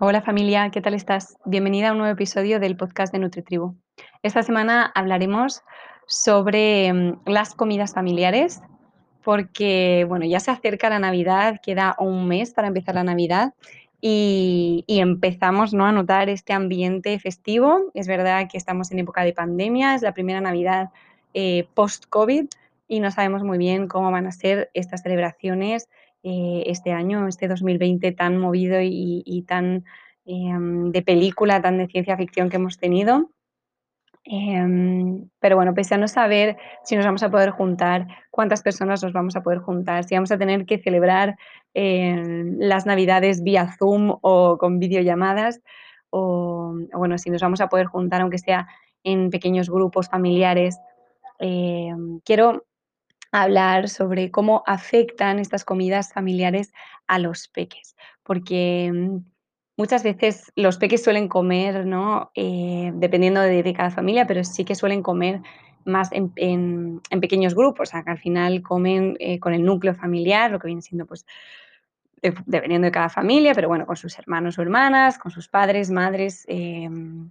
Hola familia, ¿qué tal estás? Bienvenida a un nuevo episodio del podcast de NutriTribu. Esta semana hablaremos sobre mm, las comidas familiares, porque bueno, ya se acerca la Navidad, queda un mes para empezar la Navidad y, empezamos ¿no? a notar este ambiente festivo. Es verdad que estamos en época de pandemia, es la primera Navidad eh, post-COVID y no sabemos muy bien cómo van a ser estas celebraciones eh, este año, este 2020 tan movido y, tan em, de película, tan de ciencia ficción que hemos tenido. Em, pero bueno, pese a no saber si nos vamos a poder juntar, cuántas personas nos vamos a poder juntar, si vamos a tener que celebrar em, las navidades vía Zoom o con videollamadas, o, bueno, si nos vamos a poder juntar aunque sea en pequeños grupos familiares. Em, quiero hablar sobre cómo afectan estas comidas familiares a los peques, porque Muchas veces los peques suelen comer, ¿no? Eh, dependiendo de, cada familia, pero sí que suelen comer más en, pequeños grupos, o sea, que al final comen eh, con el núcleo familiar, lo que viene siendo, pues, dependiendo de cada familia, pero bueno, con sus hermanos o hermanas, con sus padres, madres, em,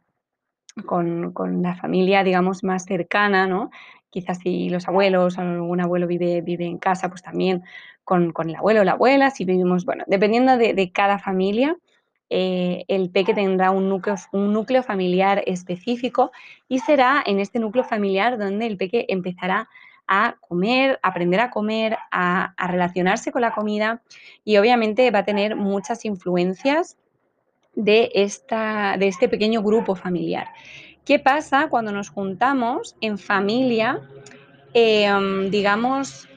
con, la familia, digamos, más cercana, ¿no? Quizás si los abuelos, algún abuelo vive, vive en casa, pues también con, el abuelo o la abuela, si vivimos, bueno, dependiendo de cada familia, eh, el peque tendrá un núcleo, un núcleo familiar específico y será en este núcleo familiar donde el peque empezará a comer, a aprender a comer, a, relacionarse con la comida y obviamente va a tener muchas influencias de, esta, de este pequeño grupo familiar. ¿Qué pasa cuando nos juntamos en familia, em, digamos,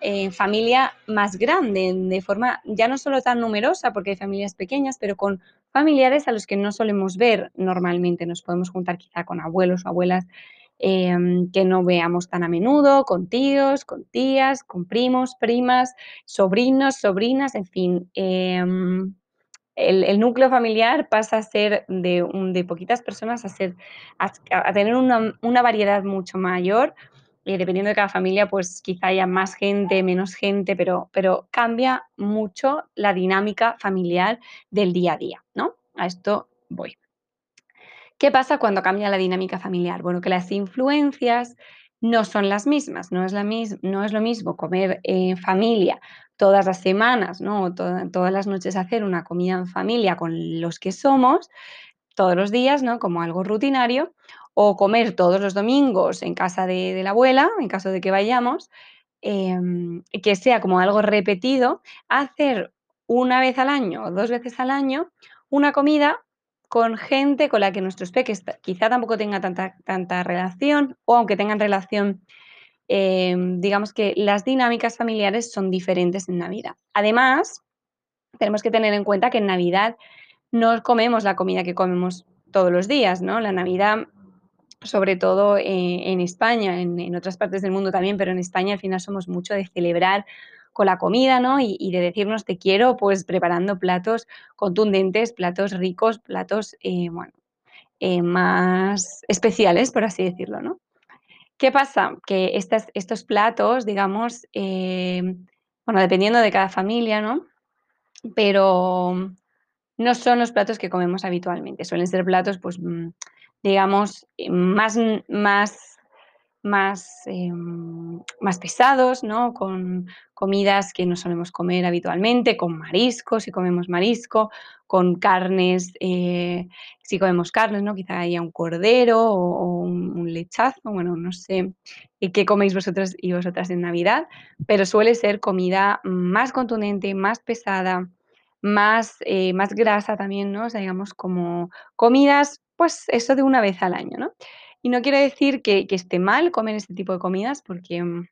en familia más grande, de forma ya no solo tan numerosa, porque hay familias pequeñas, pero con familiares a los que no solemos ver normalmente. Nos podemos juntar quizá con abuelos o abuelas em, que no veamos tan a menudo, con tíos, con tías, con primos, primas, sobrinos, sobrinas, en fin. Em, el, núcleo familiar pasa a ser de, poquitas personas a, ser, tener una, variedad mucho mayor y dependiendo de cada familia, pues quizá haya más gente, menos gente, pero, cambia mucho la dinámica familiar del día a día, ¿no? A esto voy. ¿Qué pasa cuando cambia la dinámica familiar? Bueno, que las influencias no son las mismas, no es lo mismo comer en familia todas las semanas, ¿no? todas las noches hacer una comida en familia con los que somos, todos los días, ¿no? Como algo rutinario, o comer todos los domingos en casa de, la abuela, en caso de que vayamos, em, que sea como algo repetido, hacer una vez al año o dos veces al año una comida con gente con la que nuestros peques quizá tampoco tenga tanta, tanta relación o aunque tengan relación, em, digamos que las dinámicas familiares son diferentes en Navidad. Además, tenemos que tener en cuenta que en Navidad no comemos la comida que comemos todos los días, ¿no? La Navidad sobre todo eh, en España, en, otras partes del mundo también, pero en España al final somos mucho de celebrar con la comida, ¿no? Y, de decirnos te quiero, pues preparando platos contundentes, platos ricos, platos, eh, bueno, eh, más especiales, por así decirlo, ¿no? ¿Qué pasa? Que estos platos, digamos, bueno, dependiendo de cada familia, ¿no? pero no son los platos que comemos habitualmente. Suelen ser platos, pues, mm, digamos, eh, más, más más, em, más pesados, ¿no? Con comidas que no solemos comer habitualmente, con mariscos, si comemos marisco, con carnes, eh, si comemos carnes, ¿no? Quizá haya un cordero o, o un, un, lechazo, bueno, no sé qué coméis vosotros y vosotras en Navidad, pero suele ser comida más contundente, más pesada, más, eh, más grasa también, ¿no? O sea, digamos, como comidas, pues eso de una vez al año, ¿no? Y no quiere decir que, esté mal comer este tipo de comidas, porque mm,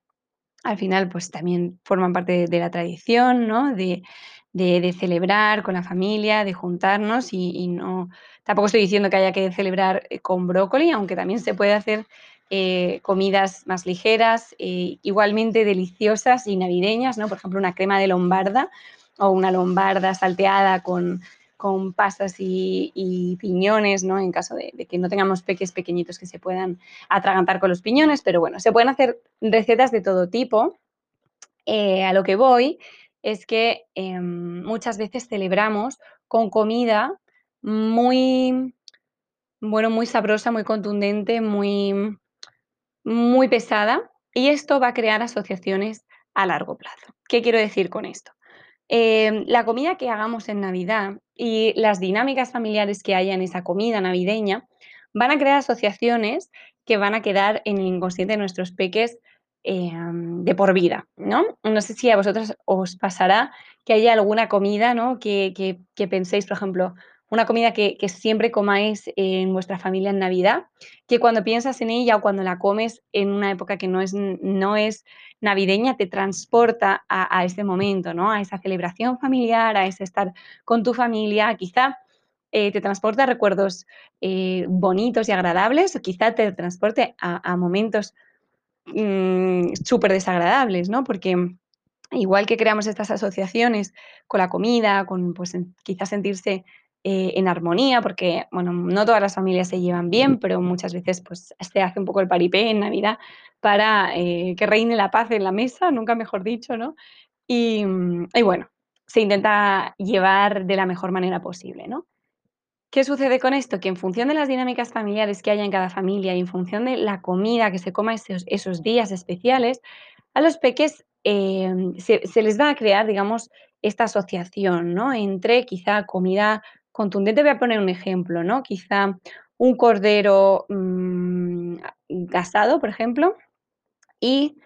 al final, pues también forman parte de, la tradición, ¿no? De, celebrar con la familia, de juntarnos y, y, no, tampoco estoy diciendo que haya que celebrar eh, con brócoli, aunque también se puede hacer eh, comidas más ligeras, eh, igualmente deliciosas y navideñas, ¿no? Por ejemplo, una crema de lombarda o una lombarda salteada con, con pasas y, piñones, ¿no? En caso de, que no tengamos peques pequeñitos que se puedan atragantar con los piñones, pero bueno, se pueden hacer recetas de todo tipo. Eh, a lo que voy es que eh, muchas veces celebramos con comida muy, bueno, muy sabrosa, muy contundente, muy, muy pesada, y esto va a crear asociaciones a largo plazo. ¿Qué quiero decir con esto? Eh, la comida que hagamos en Navidad y las dinámicas familiares que haya en esa comida navideña van a crear asociaciones que van a quedar en el inconsciente de nuestros peques eh, de por vida, ¿no? No sé si a vosotros os pasará que haya alguna comida, ¿no? Que, que, que penséis, por ejemplo, una comida que, siempre comáis en vuestra familia en Navidad, que cuando piensas en ella o cuando la comes en una época que no es, no es navideña te transporta a, a ese momento, ¿no? A esa celebración familiar, a ese estar con tu familia, quizá eh, te transporta recuerdos eh, bonitos y agradables, o quizá te transporte a, momentos mmm, súper desagradables, ¿no? Porque igual que creamos estas asociaciones con la comida, con pues quizás sentirse eh, en armonía, porque bueno, no todas las familias se llevan bien, pero muchas veces pues se hace un poco el paripé en Navidad para eh, que reine la paz en la mesa, nunca mejor dicho, ¿no? Y, bueno, se intenta llevar de la mejor manera posible, ¿no? ¿Qué sucede con esto? Que en función de las dinámicas familiares que haya en cada familia y en función de la comida que se coma esos, esos días especiales, a los peques eh, se, se, les va a crear, digamos, esta asociación, ¿no? Entre quizá comida contundente, voy a poner un ejemplo, ¿no? Quizá un cordero mmm, por ejemplo, y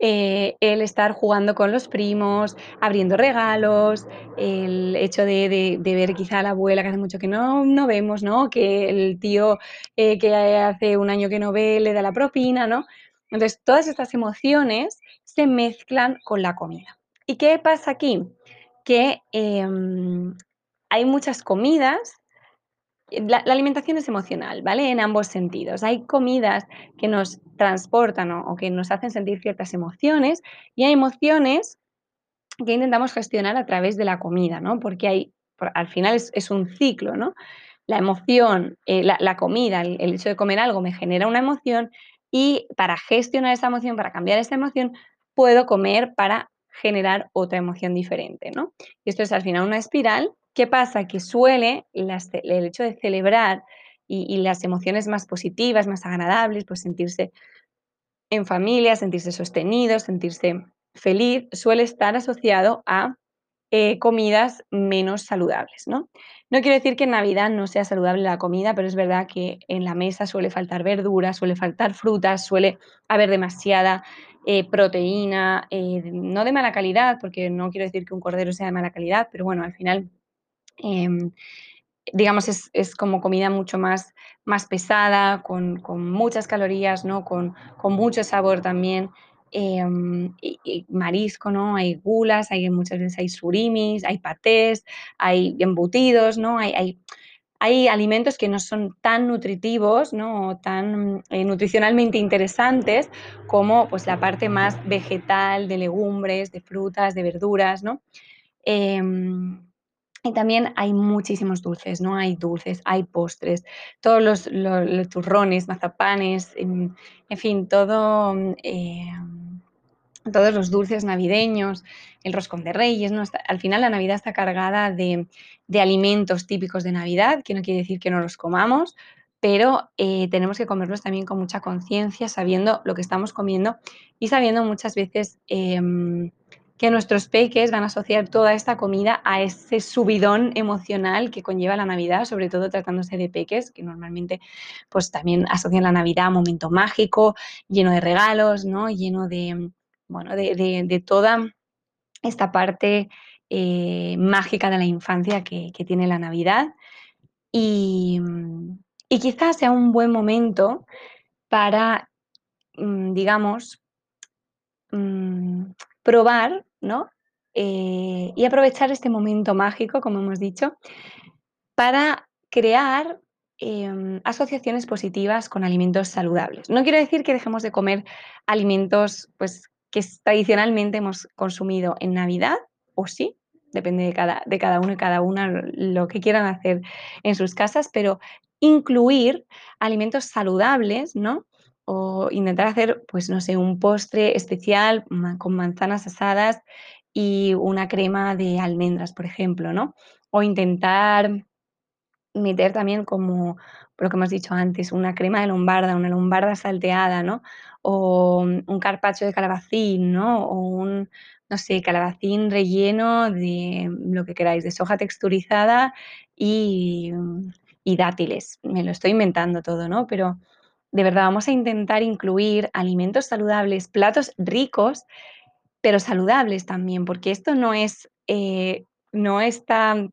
eh, el estar jugando con los primos, abriendo regalos, el hecho de, ver quizá a la abuela que hace mucho que no, no vemos, ¿no? Que el tío eh, que hace un año que no ve le da la propina, ¿no? Entonces, todas estas emociones se mezclan con la comida. ¿Y qué pasa aquí? Que eh, hay muchas comidas la, la, alimentación es emocional, ¿vale? En ambos sentidos. Hay comidas que nos transportan o, que nos hacen sentir ciertas emociones y hay emociones que intentamos gestionar a través de la comida, ¿no? Porque hay, al final es, un ciclo, ¿no? La emoción, eh, la, la, comida, el, el hecho de comer algo me genera una emoción y para gestionar esa emoción, para cambiar esa emoción, puedo comer para generar otra emoción diferente, ¿no? Y esto es al final una espiral ¿Qué pasa? Que suele el hecho de celebrar y, las emociones más positivas, más agradables, pues sentirse en familia, sentirse sostenido, sentirse feliz, suele estar asociado a eh, comidas menos saludables, ¿no? No quiero decir que en Navidad no sea saludable la comida, pero es verdad que en la mesa suele faltar verdura, suele faltar frutas, suele haber demasiada eh, proteína, eh, no de mala calidad, porque no quiero decir que un cordero sea de mala calidad, pero bueno, al final eh, digamos, es, es, como comida mucho más, más pesada, con, con muchas calorías, ¿no? Con, con, mucho sabor también. Y marisco, ¿no? Hay gulas, hay muchas veces hay surimis, hay patés, hay embutidos, ¿no? Hay, hay, hay alimentos que no son tan nutritivos, ¿no? Tan eh, nutricionalmente interesantes como pues la parte más vegetal de legumbres, de frutas, de verduras, ¿no? Eh, y también hay muchísimos dulces, ¿no? Hay dulces, hay postres, todos los, turrones, mazapanes, en, en, fin, todo, eh, todos los dulces navideños, el roscón de reyes, ¿no? Al final la Navidad está cargada de, de, alimentos típicos de Navidad, que no quiere decir que no los comamos, pero eh, tenemos que comerlos también con mucha conciencia, sabiendo lo que estamos comiendo y sabiendo muchas veces eh, que nuestros peques van a asociar toda esta comida a ese subidón emocional que conlleva la Navidad, sobre todo tratándose de peques, que normalmente pues también asocian la Navidad a un momento mágico, lleno de regalos, ¿no? Lleno de, bueno, de, de, toda esta parte eh, mágica de la infancia que, que tiene la Navidad. Y, y, quizás sea un buen momento para, mm, digamos, mmm, probar, ¿no? Eh, y aprovechar este momento mágico, como hemos dicho, para crear eh, asociaciones positivas con alimentos saludables. No quiero decir que dejemos de comer alimentos pues, que tradicionalmente hemos consumido en Navidad, o sí, depende de cada, de cada uno y cada una lo que quieran hacer en sus casas, pero incluir alimentos saludables, ¿no? O intentar hacer, pues no sé, un postre especial con manzanas asadas y una crema de almendras, por ejemplo, ¿no? O intentar meter también como lo que hemos dicho antes, una crema de lombarda, una lombarda salteada, ¿no? O un carpacho de calabacín, ¿no? O un, no sé, calabacín relleno de lo que queráis, de soja texturizada y, y dátiles. Me lo estoy inventando todo, ¿no? Pero de verdad vamos a intentar incluir alimentos saludables, platos ricos, pero saludables también, porque esto no es, eh, no está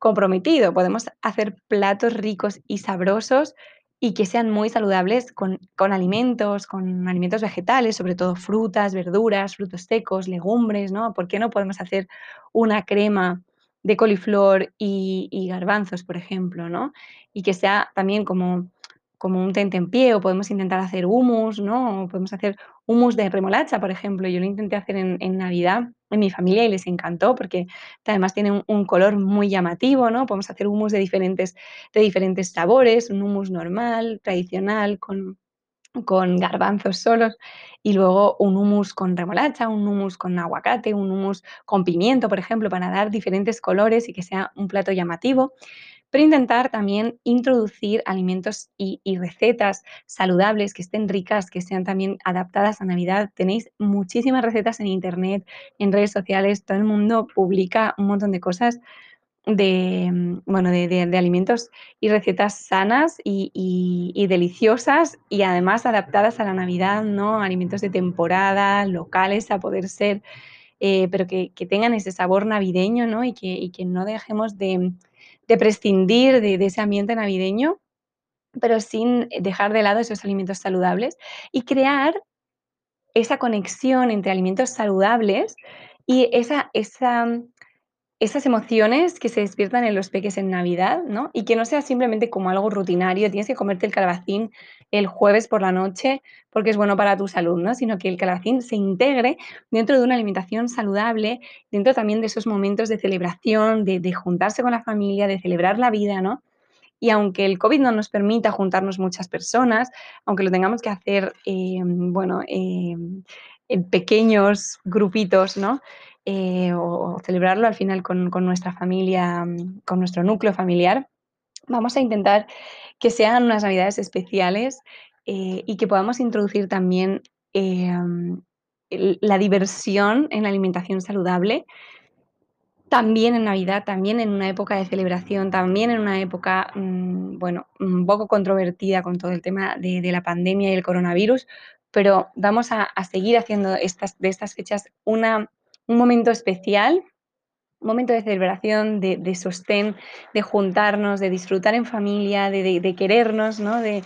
comprometido. Podemos hacer platos ricos y sabrosos y que sean muy saludables con, con, alimentos, con alimentos vegetales, sobre todo frutas, verduras, frutos secos, legumbres, ¿no? ¿Por qué no podemos hacer una crema de coliflor y, y garbanzos, por ejemplo, ¿no? Y que sea también como como un tentempié o podemos intentar hacer hummus, ¿no? O podemos hacer hummus de remolacha, por ejemplo. Yo lo intenté hacer en, Navidad en mi familia y les encantó porque además tiene un, un, color muy llamativo, ¿no? Podemos hacer hummus de diferentes, de diferentes sabores, un hummus normal, tradicional, con, con garbanzos solos y luego un hummus con remolacha, un hummus con aguacate, un hummus con pimiento, por ejemplo, para dar diferentes colores y que sea un plato llamativo pero intentar también introducir alimentos y, recetas saludables que estén ricas, que sean también adaptadas a Navidad. Tenéis muchísimas recetas en Internet, en redes sociales, todo el mundo publica un montón de cosas de, mm, bueno, de, de, alimentos y recetas sanas y, y, y, deliciosas y además adaptadas a la Navidad, ¿no? Alimentos de temporada, locales a poder ser, eh, pero que, que, tengan ese sabor navideño, ¿no? Y que, y que no dejemos de de prescindir de, ese ambiente navideño, pero sin dejar de lado esos alimentos saludables y crear esa conexión entre alimentos saludables y esa, esa, esas emociones que se despiertan en los peques en Navidad, ¿no? Y que no sea simplemente como algo rutinario, tienes que comerte el calabacín el jueves por la noche porque es bueno para tu salud, ¿no? Sino que el calabacín se integre dentro de una alimentación saludable, dentro también de esos momentos de celebración, de, juntarse con la familia, de celebrar la vida, ¿no? Y aunque el COVID no nos permita juntarnos muchas personas, aunque lo tengamos que hacer, eh, bueno, eh, en pequeños grupitos, ¿no? Eh, o, celebrarlo al final con, nuestra familia, con nuestro núcleo familiar, vamos a intentar que sean unas navidades especiales eh, y que podamos introducir también eh, la diversión en la alimentación saludable, también en Navidad, también en una época de celebración, también en una época, mmm, bueno, un poco controvertida con todo el tema de, de, la pandemia y el coronavirus, pero vamos a, a seguir haciendo estas, de estas fechas una, un momento especial, un momento de celebración, de, de sostén, de juntarnos, de disfrutar en familia, de, querernos, ¿no? de,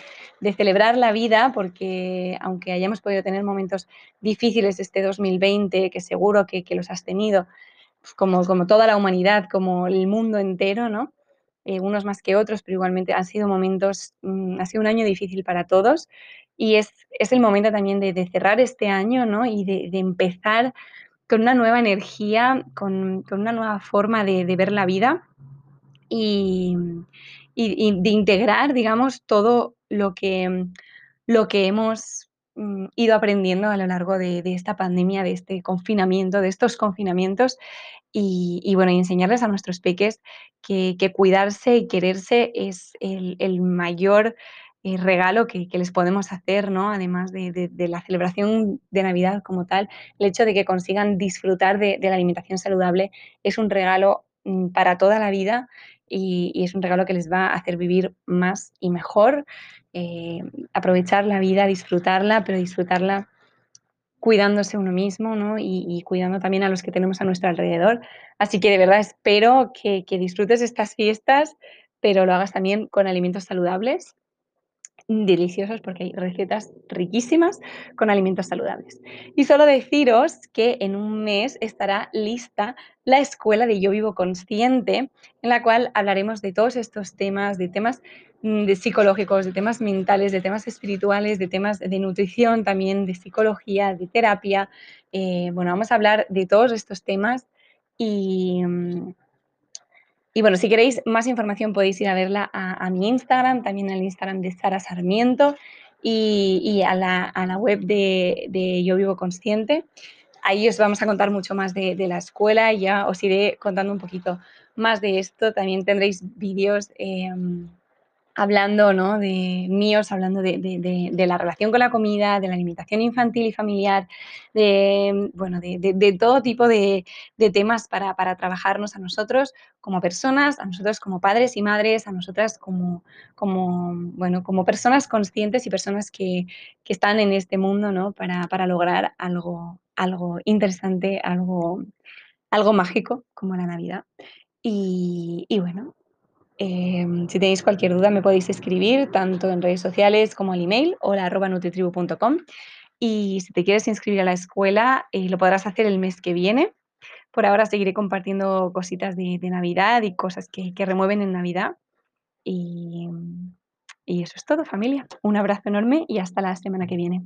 celebrar la vida, porque aunque hayamos podido tener momentos difíciles este 2020, que seguro que, los has tenido, pues como, toda la humanidad, como el mundo entero, ¿no? Eh, unos más que otros, pero igualmente han sido momentos, mmm, ha sido un año difícil para todos y es, es el momento también de, cerrar este año, ¿no? Y de, empezar con una nueva energía, con, una nueva forma de, ver la vida y, de integrar, digamos, todo lo que, lo que hemos mm, ido aprendiendo a lo largo de esta pandemia, de este confinamiento, de estos confinamientos, y bueno, y enseñarles a nuestros peques que cuidarse y quererse es el mayor, eh, regalo que que les podemos hacer, ¿no? Además de de la celebración de Navidad como tal, el hecho de que consigan disfrutar de de la alimentación saludable es un regalo, mm, para toda la vida y y es un regalo que les va a hacer vivir más y mejor, eh, aprovechar la vida, disfrutarla, pero disfrutarla cuidándose uno mismo, ¿no? Y y cuidando también a los que tenemos a nuestro alrededor. Así que de verdad espero que que disfrutes estas fiestas, pero lo hagas también con alimentos saludables, deliciosos, porque hay recetas riquísimas con alimentos saludables. Y solo deciros que en un mes estará lista la escuela de Yo Vivo Consciente, en la cual hablaremos de todos estos temas, de temas, mm, psicológicos, de temas mentales, de temas espirituales, de temas de nutrición, también de psicología, de terapia. Eh, bueno, vamos a hablar de todos estos temas y, mm y bueno, si queréis más información podéis ir a verla a mi Instagram, también al Instagram de Sara Sarmiento y a la a la web de Yo Vivo Consciente. Ahí os vamos a contar mucho más de de la escuela y ya os iré contando un poquito más de esto. También tendréis vídeos, em, hablando, ¿no? De míos, hablando de de de la relación con la comida, de la alimentación infantil y familiar, de, bueno, de todo tipo de de temas para para trabajarnos a nosotros como personas, a nosotros como padres y madres, a nosotras como como, bueno, como personas conscientes y personas que que están en este mundo, ¿no? Para para lograr algo algo interesante, algo algo mágico como la Navidad. Y y bueno, em, si tenéis cualquier duda me podéis escribir tanto en redes sociales como al email hola@nutritribu.com. Y si te quieres inscribir a la escuela, eh, lo podrás hacer el mes que viene. Por ahora seguiré compartiendo cositas de Navidad y cosas que remueven en Navidad. Y eso es todo, familia. Un abrazo enorme y hasta la semana que viene.